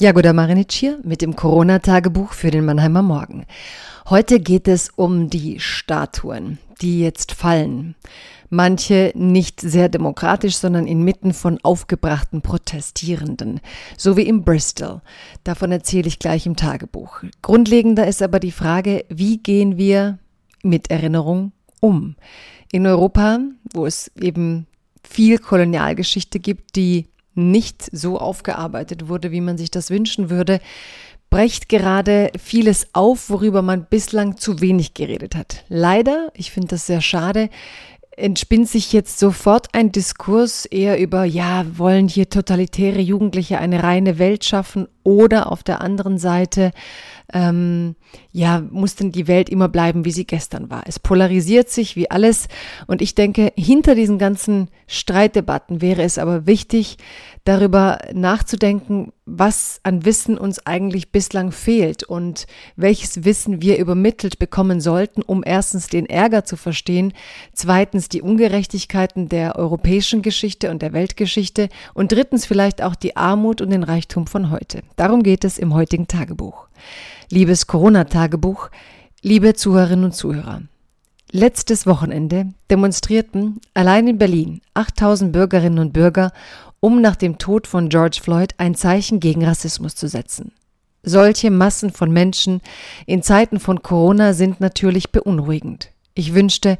Jagoda Marinic hier mit dem Corona-Tagebuch für den Mannheimer Morgen. Heute geht es um die Statuen, die jetzt fallen. Manche nicht sehr demokratisch, sondern inmitten von aufgebrachten Protestierenden, so wie in Bristol. Davon erzähle ich gleich im Tagebuch. Grundlegender ist aber die Frage, wie gehen wir mit Erinnerung um? In Europa, wo es eben viel Kolonialgeschichte gibt, die nicht so aufgearbeitet wurde, wie man sich das wünschen würde, brecht gerade vieles auf, worüber man bislang zu wenig geredet hat. Leider, ich finde das sehr schade, entspinnt sich jetzt sofort ein Diskurs eher über, ja, wollen hier totalitäre Jugendliche eine reine Welt schaffen oder auf der anderen Seite ähm, ja, muss denn die Welt immer bleiben, wie sie gestern war. Es polarisiert sich wie alles. Und ich denke, hinter diesen ganzen Streitdebatten wäre es aber wichtig, darüber nachzudenken, was an Wissen uns eigentlich bislang fehlt und welches Wissen wir übermittelt bekommen sollten, um erstens den Ärger zu verstehen, zweitens die Ungerechtigkeiten der europäischen Geschichte und der Weltgeschichte und drittens vielleicht auch die Armut und den Reichtum von heute. Darum geht es im heutigen Tagebuch. Liebes Corona-Tagebuch, liebe Zuhörerinnen und Zuhörer. Letztes Wochenende demonstrierten allein in Berlin 8000 Bürgerinnen und Bürger, um nach dem Tod von George Floyd ein Zeichen gegen Rassismus zu setzen. Solche Massen von Menschen in Zeiten von Corona sind natürlich beunruhigend. Ich wünschte,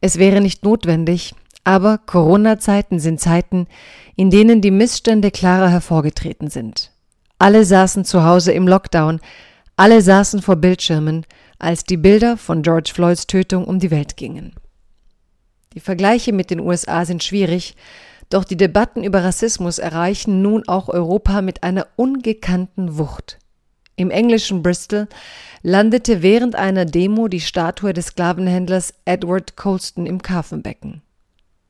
es wäre nicht notwendig, aber Corona-Zeiten sind Zeiten, in denen die Missstände klarer hervorgetreten sind. Alle saßen zu Hause im Lockdown, alle saßen vor Bildschirmen, als die Bilder von George Floyds Tötung um die Welt gingen. Die Vergleiche mit den USA sind schwierig, doch die Debatten über Rassismus erreichen nun auch Europa mit einer ungekannten Wucht. Im englischen Bristol landete während einer Demo die Statue des Sklavenhändlers Edward Colston im Kafenbecken.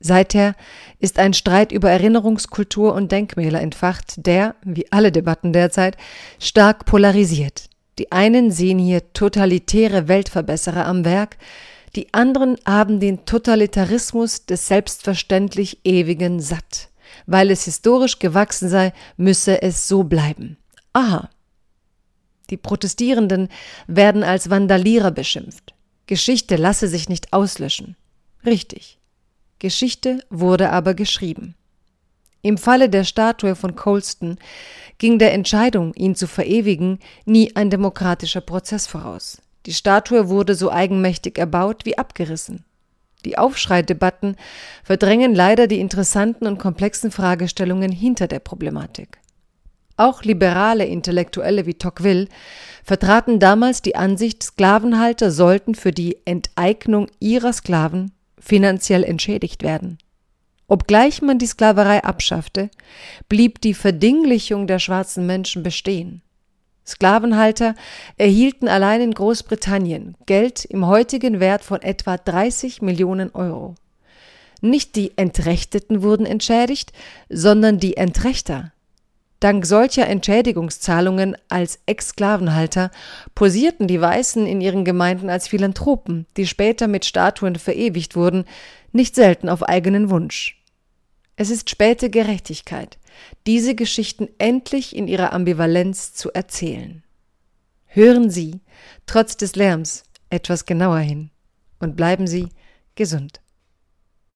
Seither ist ein Streit über Erinnerungskultur und Denkmäler entfacht, der, wie alle Debatten derzeit, stark polarisiert. Die einen sehen hier totalitäre Weltverbesserer am Werk, die anderen haben den Totalitarismus des selbstverständlich Ewigen satt. Weil es historisch gewachsen sei, müsse es so bleiben. Aha. Die Protestierenden werden als Vandalierer beschimpft. Geschichte lasse sich nicht auslöschen. Richtig. Geschichte wurde aber geschrieben. Im Falle der Statue von Colston ging der Entscheidung, ihn zu verewigen, nie ein demokratischer Prozess voraus. Die Statue wurde so eigenmächtig erbaut wie abgerissen. Die Aufschreidebatten verdrängen leider die interessanten und komplexen Fragestellungen hinter der Problematik. Auch liberale Intellektuelle wie Tocqueville vertraten damals die Ansicht, Sklavenhalter sollten für die Enteignung ihrer Sklaven finanziell entschädigt werden. Obgleich man die Sklaverei abschaffte, blieb die Verdinglichung der schwarzen Menschen bestehen. Sklavenhalter erhielten allein in Großbritannien Geld im heutigen Wert von etwa 30 Millionen Euro. Nicht die Entrechteten wurden entschädigt, sondern die Entrechter. Dank solcher Entschädigungszahlungen als Ex-Sklavenhalter posierten die Weißen in ihren Gemeinden als Philanthropen, die später mit Statuen verewigt wurden, nicht selten auf eigenen Wunsch. Es ist späte Gerechtigkeit, diese Geschichten endlich in ihrer Ambivalenz zu erzählen. Hören Sie, trotz des Lärms, etwas genauer hin und bleiben Sie gesund.